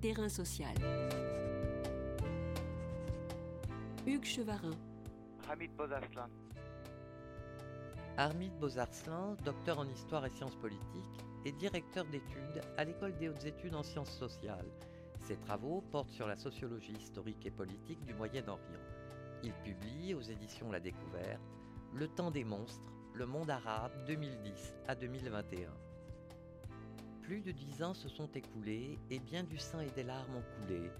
Terrain social. Hugues Chevarin. Hamid Bozarslan. Hamid Bozarslan, docteur en histoire et sciences politiques, est directeur d'études à l'École des hautes études en sciences sociales. Ses travaux portent sur la sociologie historique et politique du Moyen-Orient. Il publie aux éditions La Découverte Le temps des monstres, le monde arabe 2010 à 2021. Plus de dix ans se sont écoulés et bien du sang et des larmes ont coulé.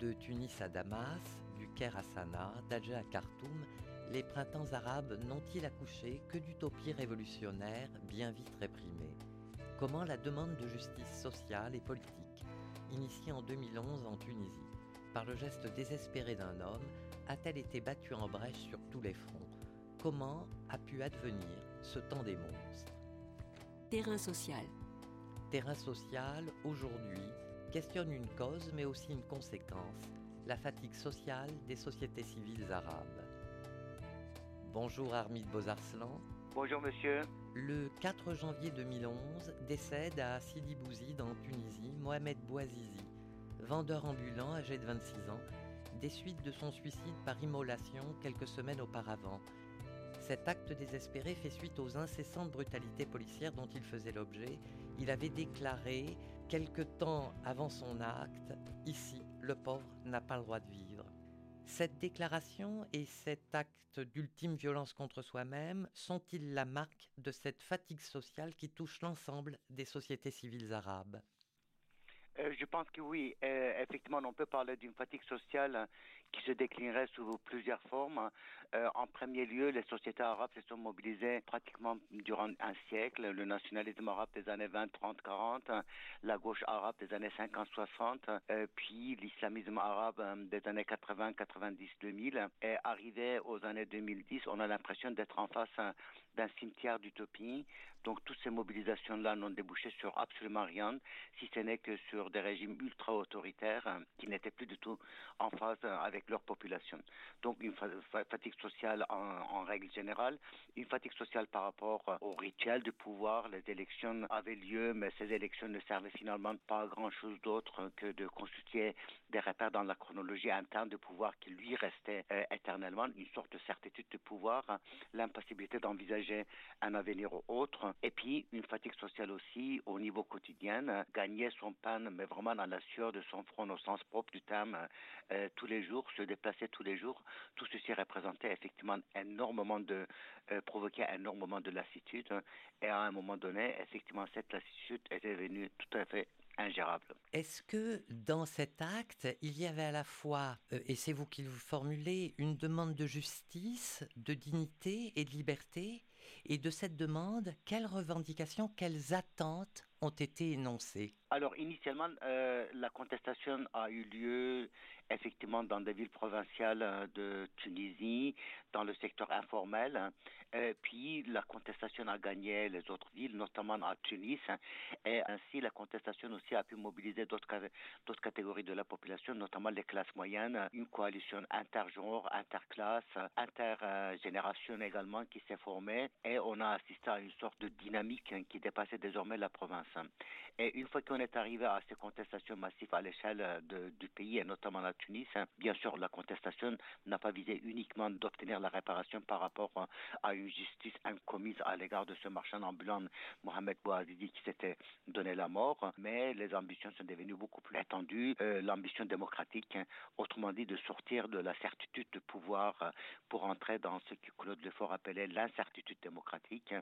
De Tunis à Damas, du Caire à Sanaa, d'Alger à Khartoum, les printemps arabes n'ont-ils accouché que d'utopies révolutionnaires bien vite réprimées? Comment la demande de justice sociale et politique, initiée en 2011 en Tunisie, par le geste désespéré d'un homme, a-t-elle été battue en brèche sur tous les fronts? Comment a pu advenir ce temps des monstres? Terrain social. Terrain social, aujourd'hui, questionne une cause mais aussi une conséquence, la fatigue sociale des sociétés civiles arabes. Bonjour Armide Bozarslan. Bonjour monsieur. Le 4 janvier 2011 décède à Sidi Bouzid en Tunisie Mohamed Bouazizi, vendeur ambulant âgé de 26 ans, des suites de son suicide par immolation quelques semaines auparavant. Cet acte désespéré fait suite aux incessantes brutalités policières dont il faisait l'objet. Il avait déclaré, quelque temps avant son acte, Ici, le pauvre n'a pas le droit de vivre. Cette déclaration et cet acte d'ultime violence contre soi-même sont-ils la marque de cette fatigue sociale qui touche l'ensemble des sociétés civiles arabes? Euh, je pense que oui. Euh, effectivement, on peut parler d'une fatigue sociale qui se déclinerait sous plusieurs formes. Euh, en premier lieu, les sociétés arabes se sont mobilisées pratiquement durant un siècle. Le nationalisme arabe des années 20, 30, 40, la gauche arabe des années 50, 60, puis l'islamisme arabe des années 80, 90, 2000. Et arrivé aux années 2010, on a l'impression d'être en face d'un cimetière d'utopie. Donc toutes ces mobilisations-là n'ont débouché sur absolument rien, si ce n'est que sur des régimes ultra-autoritaires euh, qui n'étaient plus du tout en phase euh, avec leur population. Donc une fatigue sociale en, règle générale, une fatigue sociale par rapport euh, au rituel du pouvoir. Les élections avaient lieu, mais ces élections ne servaient finalement pas à grand-chose d'autre que de constituer des repères dans la chronologie interne du pouvoir qui lui restait éternellement, une sorte de certitude de pouvoir, l'impossibilité d'envisager un avenir autre, et puis une fatigue sociale aussi au niveau quotidien, gagner son pain mais vraiment dans la sueur de son front au sens propre du terme, euh, tous les jours, se déplacer tous les jours, tout ceci représentait effectivement énormément de, euh, provoquait énormément de lassitude, et à un moment donné, effectivement, cette lassitude était devenue tout à fait ingérable. Est-ce que dans cet acte, il y avait à la fois, euh, et c'est vous qui le formulez, une demande de justice, de dignité et de liberté? Et de cette demande, quelles revendications, quelles attentes ont été énoncées alors initialement, euh, la contestation a eu lieu effectivement dans des villes provinciales euh, de Tunisie, dans le secteur informel. Euh, puis la contestation a gagné les autres villes, notamment à Tunis. Et ainsi, la contestation aussi a pu mobiliser d'autres catégories de la population, notamment les classes moyennes. Une coalition intergenre, interclasse, intergénération également qui s'est formée. Et on a assisté à une sorte de dynamique qui dépassait désormais la province. Et une fois qu'on est arrivé à ces contestations massives à l'échelle euh, du pays et notamment la Tunis, hein, bien sûr, la contestation n'a pas visé uniquement d'obtenir la réparation par rapport euh, à une justice incommise à l'égard de ce marchand ambulant Mohamed Bouazizi qui s'était donné la mort, mais les ambitions sont devenues beaucoup plus étendues. Euh, l'ambition démocratique, hein, autrement dit, de sortir de la certitude de pouvoir pour entrer dans ce que Claude Lefort appelait l'incertitude démocratique.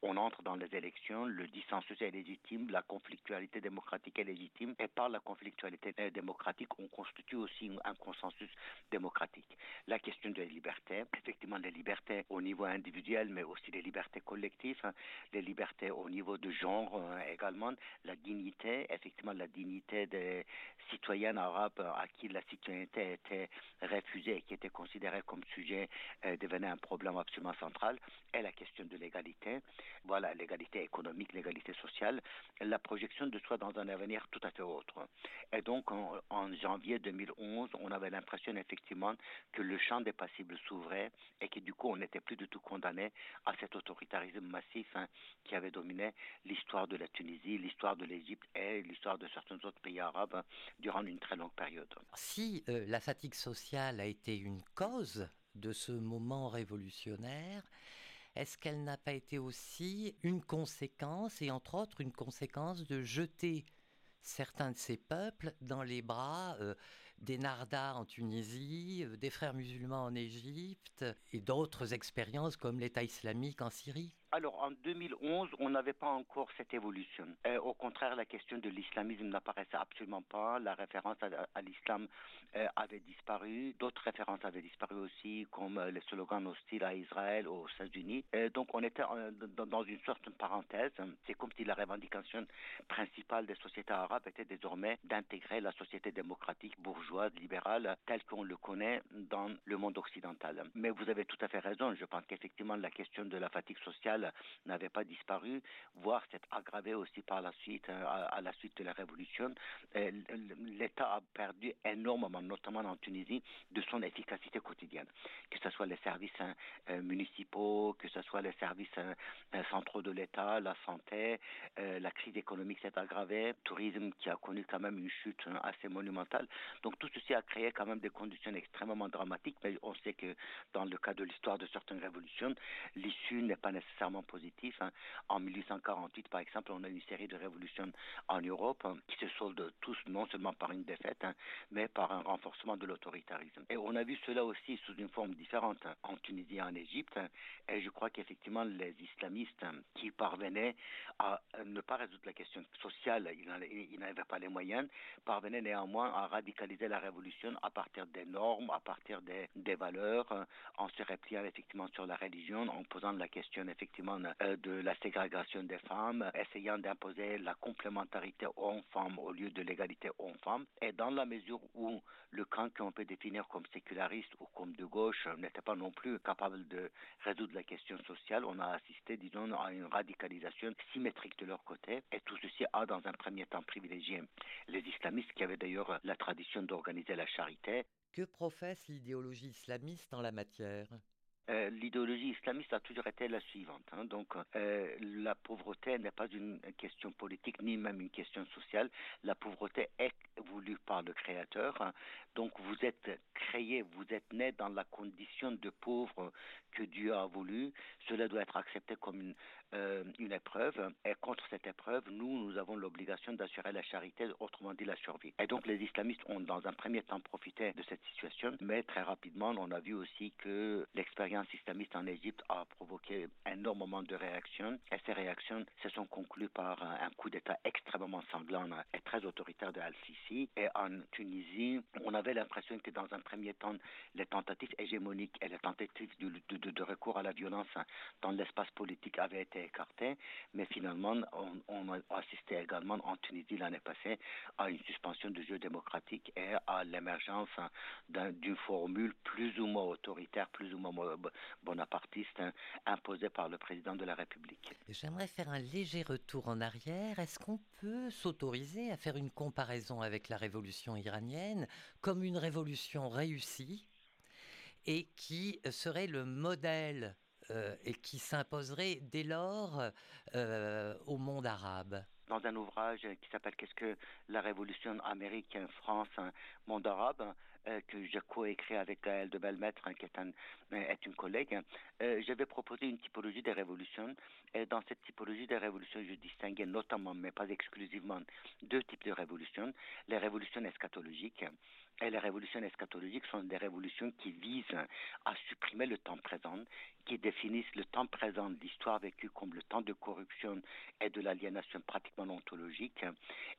On entre dans les élections, le dissensus est légitime, la conflictualité démocratique est légitime et par la conflictualité démocratique, on constitue aussi un consensus démocratique. La question de la liberté, effectivement les libertés au niveau individuel, mais aussi les libertés collectives, hein, les libertés au niveau de genre euh, également, la dignité, effectivement la dignité des citoyens arabes à qui la citoyenneté était refusée et qui était considérée comme sujet euh, devenait un problème absolument central, et la question de l'égalité, voilà, l'égalité économique, l'égalité sociale, la projection de soi dans un avenir tout à fait autre. Et donc, en, janvier 2011, on avait l'impression effectivement que le champ des passibles s'ouvrait et que du coup, on n'était plus du tout condamné à cet autoritarisme massif hein, qui avait dominé l'histoire de la Tunisie, l'histoire de l'Égypte et l'histoire de certains autres pays arabes hein, durant une très longue période. Si euh, la fatigue sociale a été une cause de ce moment révolutionnaire, est-ce qu'elle n'a pas été aussi une conséquence, et entre autres une conséquence de jeter certains de ces peuples dans les bras euh, des Nardas en Tunisie, euh, des frères musulmans en Égypte et d'autres expériences comme l'État islamique en Syrie alors en 2011, on n'avait pas encore cette évolution. Et au contraire, la question de l'islamisme n'apparaissait absolument pas. La référence à, l'islam euh, avait disparu. D'autres références avaient disparu aussi, comme euh, les slogans hostiles à Israël, aux États-Unis. donc on était euh, dans une sorte de parenthèse. C'est comme si la revendication principale des sociétés arabes était désormais d'intégrer la société démocratique, bourgeoise, libérale, telle qu'on le connaît dans le monde occidental. Mais vous avez tout à fait raison. Je pense qu'effectivement la question de la fatigue sociale n'avait pas disparu, voire s'est aggravé aussi par la suite, euh, à, la suite de la révolution. Euh, L'État a perdu énormément, notamment en Tunisie, de son efficacité quotidienne. Que ce soit les services hein, euh, municipaux, que ce soit les services centraux de l'État, la santé, la crise économique s'est aggravée, le tourisme qui a connu quand même une chute hein, assez monumentale. Donc tout ceci a créé quand même des conditions extrêmement dramatiques, mais on sait que dans le cas de l'histoire de certaines révolutions, l'issue n'est pas nécessairement positif. Hein. En 1848, par exemple, on a une série de révolutions en Europe hein, qui se soldent tous non seulement par une défaite, hein, mais par un renforcement de l'autoritarisme. Et on a vu cela aussi sous une forme différente en Tunisie et en Égypte. Et je crois qu'effectivement, les islamistes qui parvenaient à ne pas résoudre la question sociale, ils n'avaient pas les moyens, parvenaient néanmoins à radicaliser la révolution à partir des normes, à partir des, des valeurs, en se repliant effectivement sur la religion, en posant la question effectivement euh, de la ségrégation des femmes, essayant d'imposer la complémentarité homme-femme au lieu de l'égalité homme-femme. Et dans la mesure où le camp qu'on peut définir comme séculariste ou comme de gauche n'était pas non plus capable de résoudre la question sociale, on a assisté, disons, à une radicalisation symétrique de leur côté. Et tout ceci a, dans un premier temps, privilégié les islamistes qui avaient d'ailleurs la tradition la charité. Que professe l'idéologie islamiste en la matière? Euh, l'idéologie islamiste a toujours été la suivante. Hein. Donc, euh, la pauvreté n'est pas une question politique ni même une question sociale. La pauvreté est voulue par le Créateur. Hein. Donc, vous êtes créé, vous êtes né dans la condition de pauvre que Dieu a voulu. Cela doit être accepté comme une, euh, une épreuve. Et contre cette épreuve, nous, nous avons l'obligation d'assurer la charité, autrement dit la survie. Et donc, les islamistes ont dans un premier temps profité de cette situation, mais très rapidement, on a vu aussi que l'expérience islamiste en Égypte a provoqué énormément de réactions et ces réactions se sont conclues par un coup d'État extrêmement sanglant et très autoritaire de Al-Sisi. Et en Tunisie, on avait l'impression que dans un premier temps, les tentatives hégémoniques et les tentatives de, recours à la violence dans l'espace politique avaient été écartées, mais finalement, on, on a assisté également en Tunisie l'année passée à une suspension du jeu démocratique et à l'émergence d'une formule plus ou moins autoritaire, plus ou moins bonapartiste hein, imposé par le président de la République. J'aimerais faire un léger retour en arrière. Est-ce qu'on peut s'autoriser à faire une comparaison avec la révolution iranienne comme une révolution réussie et qui serait le modèle euh, et qui s'imposerait dès lors euh, au monde arabe dans un ouvrage qui s'appelle Qu'est-ce que la révolution américaine, France, monde arabe, euh, que j'ai coécrit avec Gaël de Belmettre, hein, qui est, un, est une collègue, euh, j'avais proposé une typologie des révolutions. Et dans cette typologie des révolutions, je distinguais notamment, mais pas exclusivement, deux types de révolutions. Les révolutions eschatologiques et les révolutions eschatologiques sont des révolutions qui visent à supprimer le temps présent, qui définissent le temps présent de l'histoire vécue comme le temps de corruption et de l'aliénation pratiquement ontologique,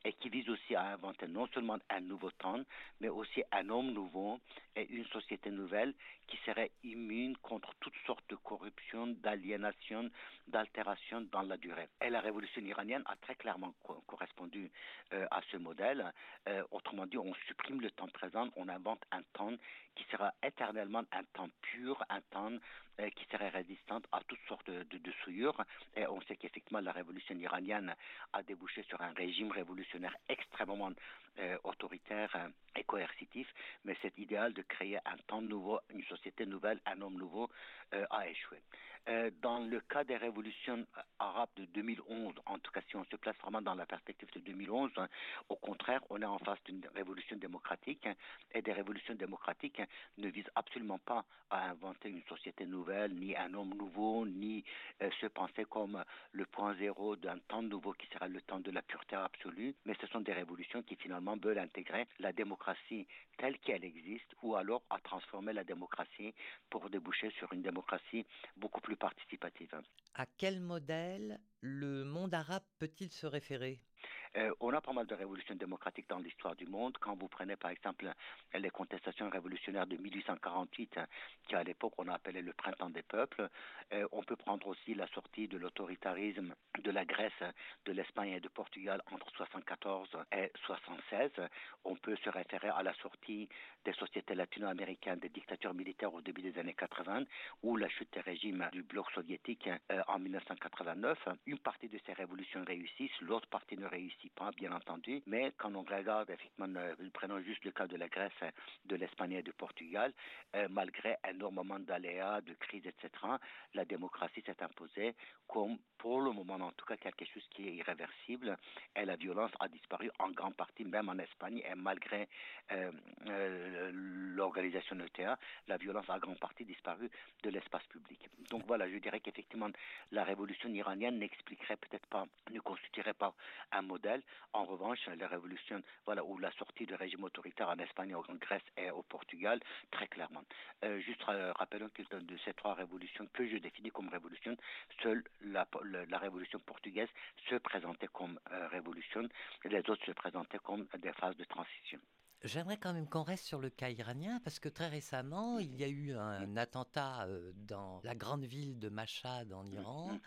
et qui visent aussi à inventer non seulement un nouveau temps, mais aussi un homme nouveau et une société nouvelle qui serait immune contre toutes sortes de corruption, d'aliénation, d'altération dans la durée. Et la révolution iranienne a très clairement correspondu euh, à ce modèle. Euh, autrement dit, on supprime le temps présent on invente un temps qui sera éternellement un temps pur, un temps euh, qui serait résistant à toutes sortes de, souillures. Et on sait qu'effectivement, la révolution iranienne a débouché sur un régime révolutionnaire extrêmement euh, autoritaire euh, et coercitif, mais cet idéal de créer un temps nouveau, une société nouvelle, un homme nouveau a échoué. Dans le cas des révolutions arabes de 2011, en tout cas si on se place vraiment dans la perspective de 2011, hein, au contraire, on est en face d'une révolution démocratique hein, et des révolutions démocratiques hein, ne visent absolument pas à inventer une société nouvelle, ni un homme nouveau, ni se penser comme le point zéro d'un temps nouveau qui sera le temps de la pureté absolue, mais ce sont des révolutions qui finalement veulent intégrer la démocratie telle qu'elle existe ou alors à transformer la démocratie pour déboucher sur une démocratie beaucoup plus participative. À quel modèle le monde arabe peut-il se référer? Euh, on a pas mal de révolutions démocratiques dans l'histoire du monde. Quand vous prenez par exemple les contestations révolutionnaires de 1848, qui à l'époque on a appelé le printemps des peuples, euh, on peut prendre aussi la sortie de l'autoritarisme de la Grèce, de l'Espagne et de Portugal entre 74 et 76. On peut se référer à la sortie des sociétés latino-américaines des dictatures militaires au début des années 80 ou la chute des régimes du bloc soviétique euh, en 1989. Une partie de ces révolutions réussissent, l'autre partie ne réussit pas, bien entendu, mais quand on regarde, effectivement, euh, prenons juste le cas de la Grèce, de l'Espagne et du Portugal, euh, malgré énormément d'aléas, de crises, etc., la démocratie s'est imposée comme, pour le moment en tout cas, quelque chose qui est irréversible, et la violence a disparu en grande partie, même en Espagne, et malgré euh, l'organisation ETA, la violence a en grande partie disparu de l'espace public. Donc voilà, je dirais qu'effectivement, la révolution iranienne n'expliquerait peut-être pas, ne constituerait pas un modèle en revanche, la révolution, voilà, ou la sortie du régime autoritaire en Espagne, en Grèce et au Portugal, très clairement. Euh, juste euh, rappelons que de ces trois révolutions que je définis comme révolution, seule la, révolution portugaise se présentait comme euh, révolution, les autres se présentaient comme des phases de transition. J'aimerais quand même qu'on reste sur le cas iranien parce que très récemment, il y a eu un attentat dans la grande ville de Mashhad en Iran mm-hmm.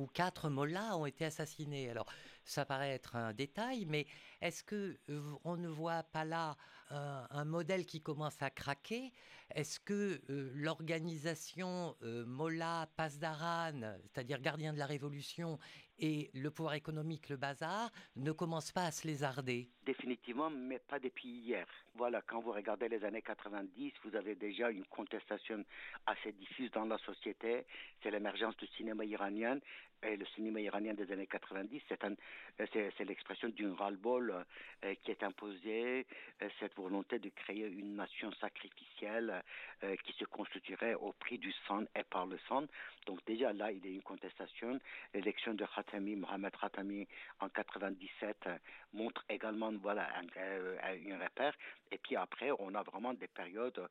où quatre mollahs ont été assassinés. Alors, ça paraît être un détail, mais est-ce que on ne voit pas là un, modèle qui commence à craquer? Est-ce que l'organisation Mollah Pasdaran, c'est-à-dire gardien de la révolution, et le pouvoir économique, le bazar, ne commence pas à se lézarder? Définitivement, mais pas depuis hier. Voilà, quand vous regardez les années 90, vous avez déjà une contestation assez diffuse dans la société. C'est l'émergence du cinéma iranien et le cinéma iranien des années 90, c'est, l'expression d'une ras-le-bol euh, qui est imposée, euh, cette volonté de créer une nation sacrificielle euh, qui se constituerait au prix du sang et par le sang. Donc déjà là, il y a une contestation. L'élection de Khatami, Mohamed Khatami en 97 montre également voilà un, repère. Et puis après, on a vraiment des périodes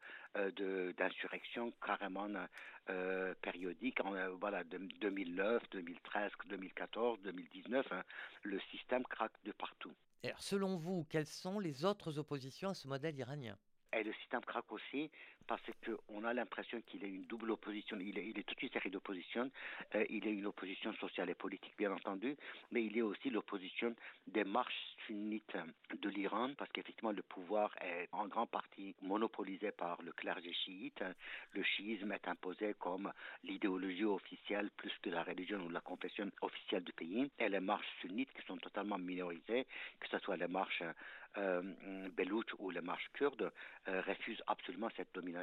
d'insurrection carrément périodiques. voilà, de 2009, 2010. 2013, 2014, 2019, le système craque de partout. Alors, selon vous, quelles sont les autres oppositions à ce modèle iranien? Et le système craque aussi parce qu'on a l'impression qu'il est une double opposition. Il est, il toute une série d'oppositions. Euh, il est une opposition sociale et politique, bien entendu, mais il est aussi l'opposition des marches sunnites de l'Iran, parce qu'effectivement, le pouvoir est en grande partie monopolisé par le clergé chiite. Le chiisme est imposé comme l'idéologie officielle plus que la religion ou la confession officielle du pays. Et les marches sunnites qui sont totalement minorisées, que ce soit les marches euh, ou les marches kurdes, euh, refusent absolument cette domination.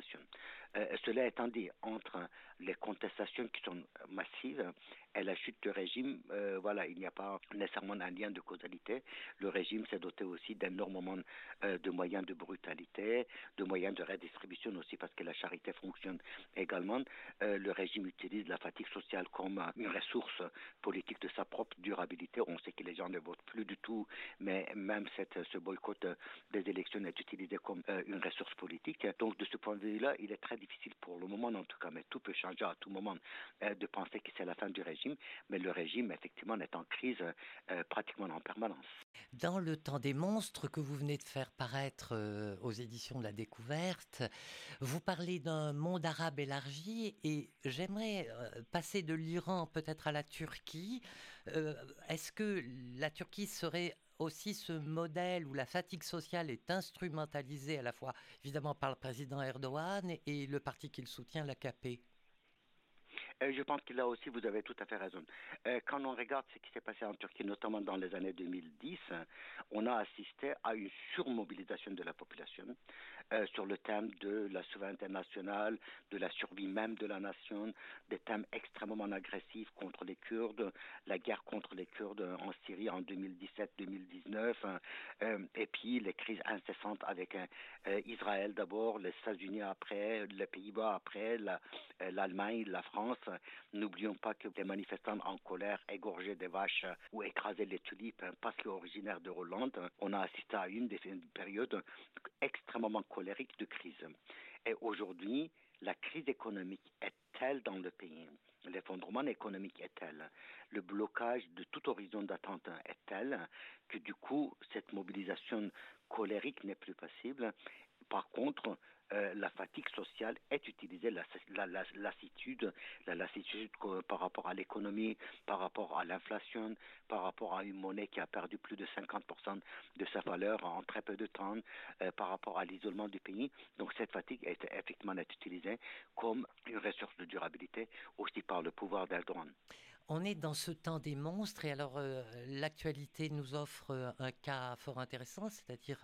Euh, cela étant dit, entre les contestations qui sont massives et la chute du régime, euh, voilà, il n'y a pas nécessairement un lien de causalité. Le régime s'est doté aussi d'énormément euh, de moyens de brutalité, de moyens de redistribution aussi parce que la charité fonctionne également. Le régime utilise la fatigue sociale comme une ressource politique de sa propre durabilité. On sait que les gens ne votent plus du tout, mais même cette, ce boycott des élections est utilisé comme une ressource politique. Donc de ce point de vue-là, il est très difficile pour le moment en tout cas, mais tout peut changer à tout moment, de penser que c'est la fin du régime mais le régime, effectivement, est en crise euh, pratiquement en permanence. Dans le temps des monstres que vous venez de faire paraître euh, aux éditions de la découverte, vous parlez d'un monde arabe élargi et j'aimerais euh, passer de l'Iran peut-être à la Turquie. Est-ce que la Turquie serait aussi ce modèle où la fatigue sociale est instrumentalisée à la fois évidemment par le président Erdogan et le parti qu'il soutient, l'AKP je pense que là aussi, vous avez tout à fait raison. quand on regarde ce qui s'est passé en Turquie, notamment dans les années 2010, on a assisté à une surmobilisation de la population sur le thème de la souveraineté nationale, de la survie même de la nation, des thèmes extrêmement agressifs contre les Kurdes, la guerre contre les Kurdes en Syrie en 2017-2019, et puis les crises incessantes avec Israël d'abord, les États-Unis après, les Pays-Bas après, l'Allemagne, la, France. N'oublions pas que les manifestants en colère égorgeaient des vaches ou écrasaient les tulipes hein, parce qu'ils originaires de Hollande. On a assisté à une des périodes extrêmement colériques de crise. Et aujourd'hui, la crise économique est telle dans le pays, l'effondrement économique est tel, le blocage de tout horizon d'attente est tel que du coup, cette mobilisation colérique n'est plus possible. Par contre, euh, la fatigue sociale est utilisée, la, lassitude, la lassitude par rapport à l'économie, par rapport à l'inflation, par rapport à une monnaie qui a perdu plus de 50% de sa valeur en très peu de temps, euh, par rapport à l'isolement du pays. Donc cette fatigue est effectivement utilisée comme une ressource de durabilité aussi par le pouvoir d'Erdogan. On est dans ce temps des monstres et alors euh, l'actualité nous offre un cas fort intéressant, c'est-à-dire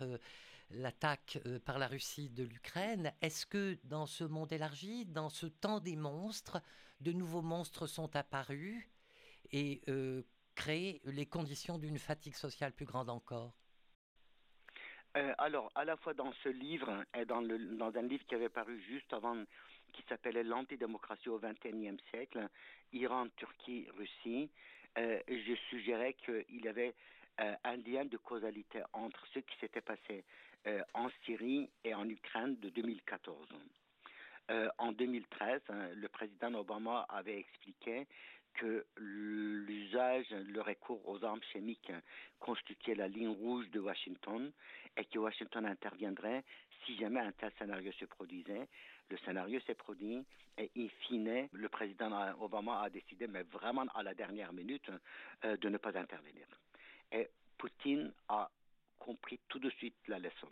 l'attaque euh, par la Russie de l'Ukraine. Est-ce que dans ce monde élargi, dans ce temps des monstres, de nouveaux monstres sont apparus et euh, créent les conditions d'une fatigue sociale plus grande encore? Euh, alors, à la fois dans ce livre et dans, un livre qui avait paru juste avant, qui s'appelait L'antidémocratie au XXIe siècle, Iran, Turquie, Russie, je suggérais qu'il y avait un lien de causalité entre ce qui s'était passé euh, en Syrie et en Ukraine de 2014. Euh, en 2013, hein, le président Obama avait expliqué que l'usage, le recours aux armes chimiques constituait la ligne rouge de Washington et que Washington interviendrait si jamais un tel scénario se produisait. Le scénario s'est produit et in fine, le président Obama a décidé, mais vraiment à la dernière minute, euh, de ne pas intervenir. Et Poutine a compris tout de suite la leçon.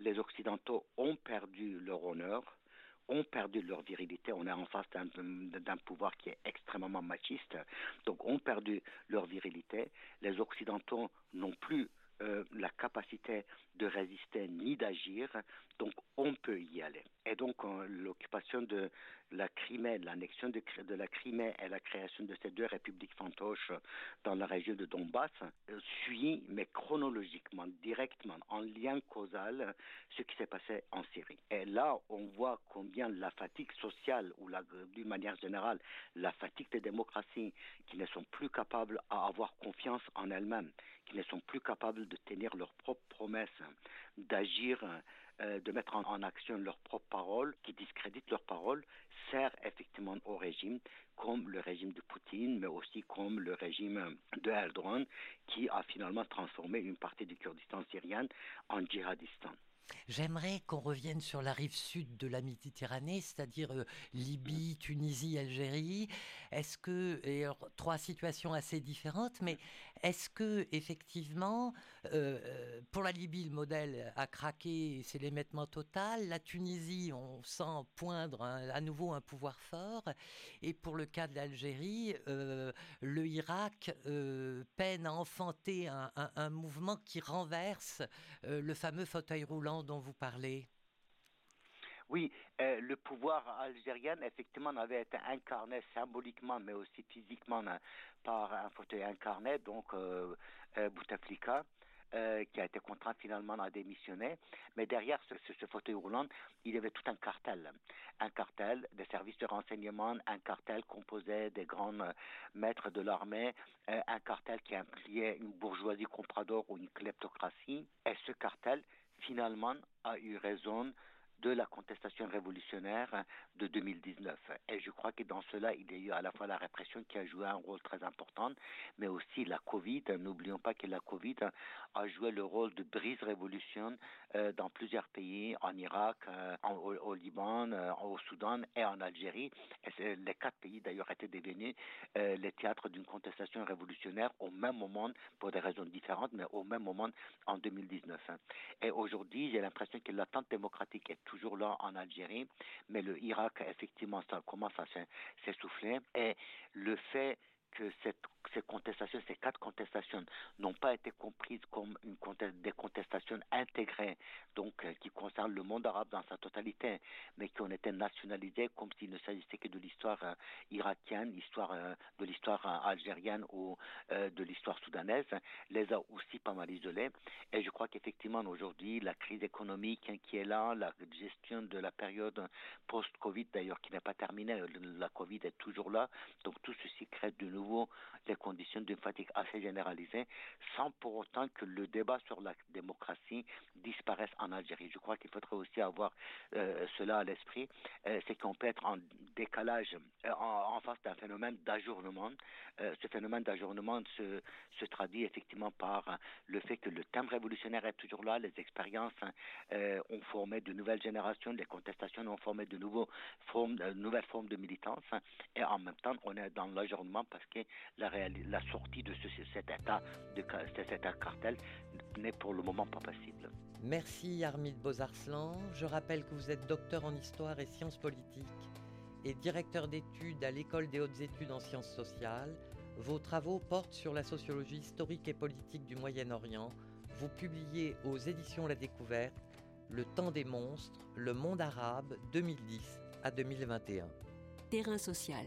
Les Occidentaux ont perdu leur honneur, ont perdu leur virilité. On est en face d'un pouvoir qui est extrêmement machiste, donc ont perdu leur virilité. Les Occidentaux n'ont plus euh, la capacité de résister ni d'agir, donc on peut y aller. Et donc l'occupation de la Crimée, l'annexion de, la Crimée et la création de ces deux républiques fantoches dans la région de Donbass euh, suit, mais chronologiquement, directement, en lien causal, ce qui s'est passé en Syrie. Et là, on voit combien la fatigue sociale, ou d'une manière générale, la fatigue des démocraties qui ne sont plus capables à avoir confiance en elles-mêmes, qui ne sont plus capables de tenir leurs propres promesses, d'agir euh, de mettre en, action leurs propres paroles, qui discréditent leurs paroles, sert effectivement au régime, comme le régime de Poutine, mais aussi comme le régime de Erdogan, qui a finalement transformé une partie du Kurdistan syrien en djihadistan. J'aimerais qu'on revienne sur la rive sud de la Méditerranée, c'est-à-dire euh, Libye, Tunisie, Algérie. Est-ce que, et trois situations assez différentes, mais est-ce que effectivement, euh, euh, pour la Libye, le modèle a craqué, c'est l'émettement total? La Tunisie, on sent poindre à nouveau un pouvoir fort. Et pour le cas de l'Algérie, le Irak peine à enfanter un mouvement qui renverse le fameux fauteuil roulant dont vous parlez? Oui, euh, le pouvoir algérien, effectivement, avait été incarné symboliquement, mais aussi physiquement hein, par un fauteuil incarné, donc euh, euh Bouteflika. Euh, qui a été contraint finalement à démissionner. Mais derrière ce, ce, fauteuil roulant, il y avait tout un cartel. Un cartel des services de renseignement, un cartel composé des grands maîtres de l'armée, un cartel qui impliquait une bourgeoisie comprador ou une kleptocratie. Et ce cartel, finalement a eu raison de la contestation révolutionnaire de 2019. Et je crois que dans cela, il y a eu à la fois la répression qui a joué un rôle très important, mais aussi la Covid. N'oublions pas que la Covid a joué le rôle de brise-révolution euh, dans plusieurs pays, en Irak, euh, au, Liban, euh, au Soudan et en Algérie. Les quatre pays d'ailleurs étaient devenus les théâtres d'une contestation révolutionnaire au même moment, pour des raisons différentes, mais au même moment en 2019. Et aujourd'hui, j'ai l'impression que l'attente démocratique est tout toujours là en Algérie, mais le Irak, effectivement, ça commence à s'essouffler. Et le fait que cette, ces contestations, ces quatre contestations, n'ont pas été comprises comme des contestations intégrées, donc euh, qui concernent le monde arabe dans sa totalité, mais qui ont été nationalisées comme s'il ne s'agissait que de l'histoire euh, irakienne, l'histoire euh, de l'histoire algérienne ou de l'histoire soudanaise, les a aussi pas mal isolées. Et je crois qu'effectivement aujourd'hui, la crise économique qui est là, la gestion de la période post-Covid d'ailleurs qui n'est pas terminée, la Covid est toujours là, donc tout ceci crée de nouveau les conditions d'une fatigue assez généralisée, sans pour autant que le débat sur la démocratie disparaisse en Algérie. Je crois qu'il faudrait aussi avoir euh, cela à l'esprit, euh, c'est qu'on peut être en décalage euh, en, face d'un phénomène d'ajournement. ce phénomène d'ajournement se, traduit effectivement par le fait que le thème révolutionnaire est toujours là, les expériences ont formé de nouvelles générations, les contestations ont formé de nouvelles formes de militance, et en même temps on est dans l'ajournement parce que la, la sortie de cet état de cet cartel n'est pour le moment pas possible. Merci Armide Beauzarslan. Je rappelle que vous êtes docteur en histoire et sciences politiques et directeur d'études à l'École des hautes études en sciences sociales. Vos travaux portent sur la sociologie historique et politique du Moyen-Orient. Vous publiez aux éditions La Découverte Le temps des monstres, le monde arabe 2010 à 2021. Terrain social.